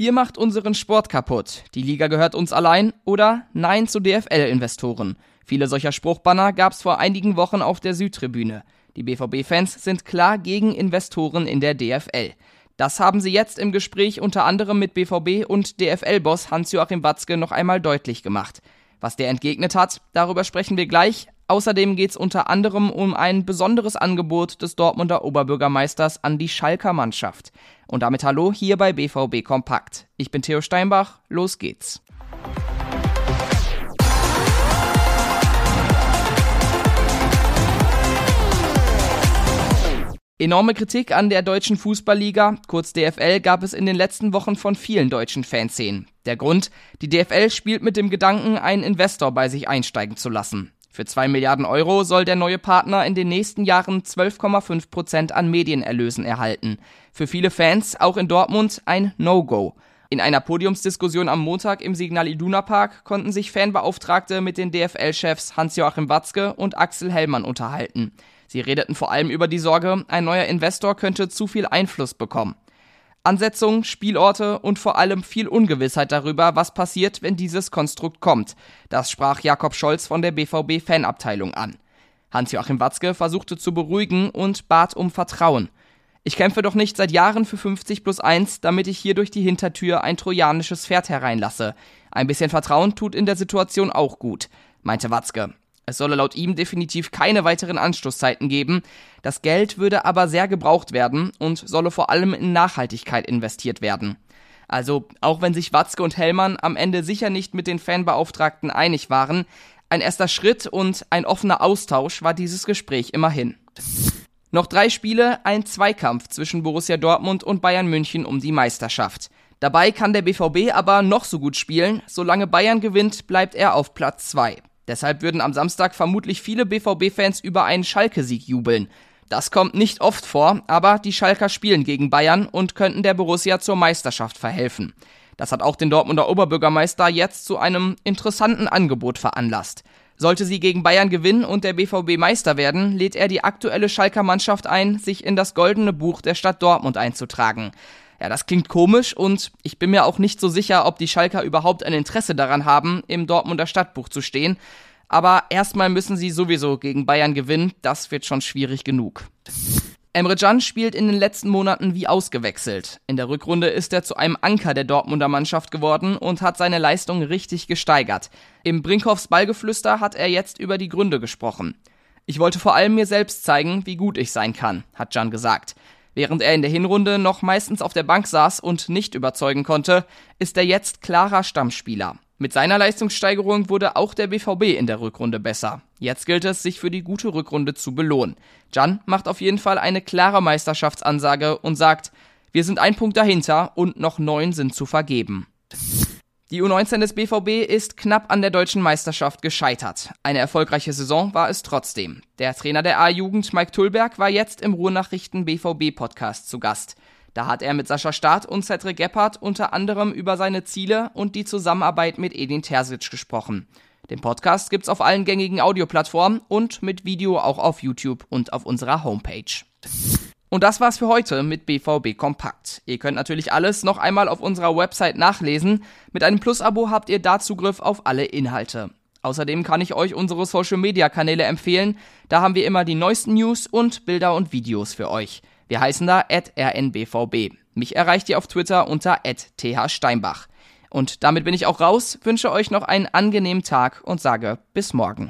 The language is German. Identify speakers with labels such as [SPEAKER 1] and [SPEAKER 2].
[SPEAKER 1] Ihr macht unseren Sport kaputt. Die Liga gehört uns allein oder Nein zu DFL-Investoren. Viele solcher Spruchbanner gab es vor einigen Wochen auf der Südtribüne. Die BVB-Fans sind klar gegen Investoren in der DFL. Das haben sie jetzt im Gespräch unter anderem mit BVB und DFL-Boss Hans-Joachim Watzke noch einmal deutlich gemacht. Was der entgegnet hat, darüber sprechen wir gleich. Außerdem geht es unter anderem um ein besonderes Angebot des Dortmunder Oberbürgermeisters an die Schalker Mannschaft. Und damit hallo hier bei BVB Kompakt. Ich bin Theo Steinbach, los geht's. Enorme Kritik an der deutschen Fußballliga, kurz DFL, gab es in den letzten Wochen von vielen deutschen Fanszenen. Der Grund, die DFL spielt mit dem Gedanken, einen Investor bei sich einsteigen zu lassen. Für zwei Milliarden Euro soll der neue Partner in den nächsten Jahren 12,5 Prozent an Medienerlösen erhalten. Für viele Fans, auch in Dortmund, ein No-Go. In einer Podiumsdiskussion am Montag im Signal Iduna Park konnten sich Fanbeauftragte mit den DFL-Chefs Hans-Joachim Watzke und Axel Hellmann unterhalten. Sie redeten vor allem über die Sorge, ein neuer Investor könnte zu viel Einfluss bekommen. Ansetzungen, Spielorte und vor allem viel Ungewissheit darüber, was passiert, wenn dieses Konstrukt kommt. Das sprach Jakob Scholz von der BVB Fanabteilung an. Hans-Joachim Watzke versuchte zu beruhigen und bat um Vertrauen. Ich kämpfe doch nicht seit Jahren für 50 plus 1, damit ich hier durch die Hintertür ein trojanisches Pferd hereinlasse. Ein bisschen Vertrauen tut in der Situation auch gut, meinte Watzke. Es solle laut ihm definitiv keine weiteren Anstoßzeiten geben. Das Geld würde aber sehr gebraucht werden und solle vor allem in Nachhaltigkeit investiert werden. Also, auch wenn sich Watzke und Hellmann am Ende sicher nicht mit den Fanbeauftragten einig waren, ein erster Schritt und ein offener Austausch war dieses Gespräch immerhin. Noch drei Spiele, ein Zweikampf zwischen Borussia Dortmund und Bayern München um die Meisterschaft. Dabei kann der BVB aber noch so gut spielen, solange Bayern gewinnt, bleibt er auf Platz zwei. Deshalb würden am Samstag vermutlich viele BVB-Fans über einen Schalke-Sieg jubeln. Das kommt nicht oft vor, aber die Schalker spielen gegen Bayern und könnten der Borussia zur Meisterschaft verhelfen. Das hat auch den Dortmunder Oberbürgermeister jetzt zu einem interessanten Angebot veranlasst. Sollte sie gegen Bayern gewinnen und der BVB Meister werden, lädt er die aktuelle Schalker Mannschaft ein, sich in das goldene Buch der Stadt Dortmund einzutragen. Ja, das klingt komisch und ich bin mir auch nicht so sicher, ob die Schalker überhaupt ein Interesse daran haben, im Dortmunder Stadtbuch zu stehen. Aber erstmal müssen sie sowieso gegen Bayern gewinnen. Das wird schon schwierig genug. Emre Can spielt in den letzten Monaten wie ausgewechselt. In der Rückrunde ist er zu einem Anker der Dortmunder Mannschaft geworden und hat seine Leistung richtig gesteigert. Im Brinkhoffs Ballgeflüster hat er jetzt über die Gründe gesprochen. Ich wollte vor allem mir selbst zeigen, wie gut ich sein kann, hat Can gesagt. Während er in der Hinrunde noch meistens auf der Bank saß und nicht überzeugen konnte, ist er jetzt klarer Stammspieler. Mit seiner Leistungssteigerung wurde auch der BVB in der Rückrunde besser. Jetzt gilt es, sich für die gute Rückrunde zu belohnen. Jan macht auf jeden Fall eine klare Meisterschaftsansage und sagt, wir sind ein Punkt dahinter und noch neun sind zu vergeben. Die U19 des BVB ist knapp an der deutschen Meisterschaft gescheitert. Eine erfolgreiche Saison war es trotzdem. Der Trainer der A-Jugend, Mike Tullberg, war jetzt im Ruhrnachrichten BVB-Podcast zu Gast. Da hat er mit Sascha Staat und Cedric Gebhardt unter anderem über seine Ziele und die Zusammenarbeit mit Edin Terzic gesprochen. Den Podcast gibt's auf allen gängigen Audioplattformen und mit Video auch auf YouTube und auf unserer Homepage. Und das war's für heute mit BVB Kompakt. Ihr könnt natürlich alles noch einmal auf unserer Website nachlesen. Mit einem Plus-Abo habt ihr da Zugriff auf alle Inhalte. Außerdem kann ich euch unsere Social Media Kanäle empfehlen. Da haben wir immer die neuesten News und Bilder und Videos für euch. Wir heißen da rnbvb. Mich erreicht ihr auf Twitter unter thsteinbach. Und damit bin ich auch raus, wünsche euch noch einen angenehmen Tag und sage bis morgen.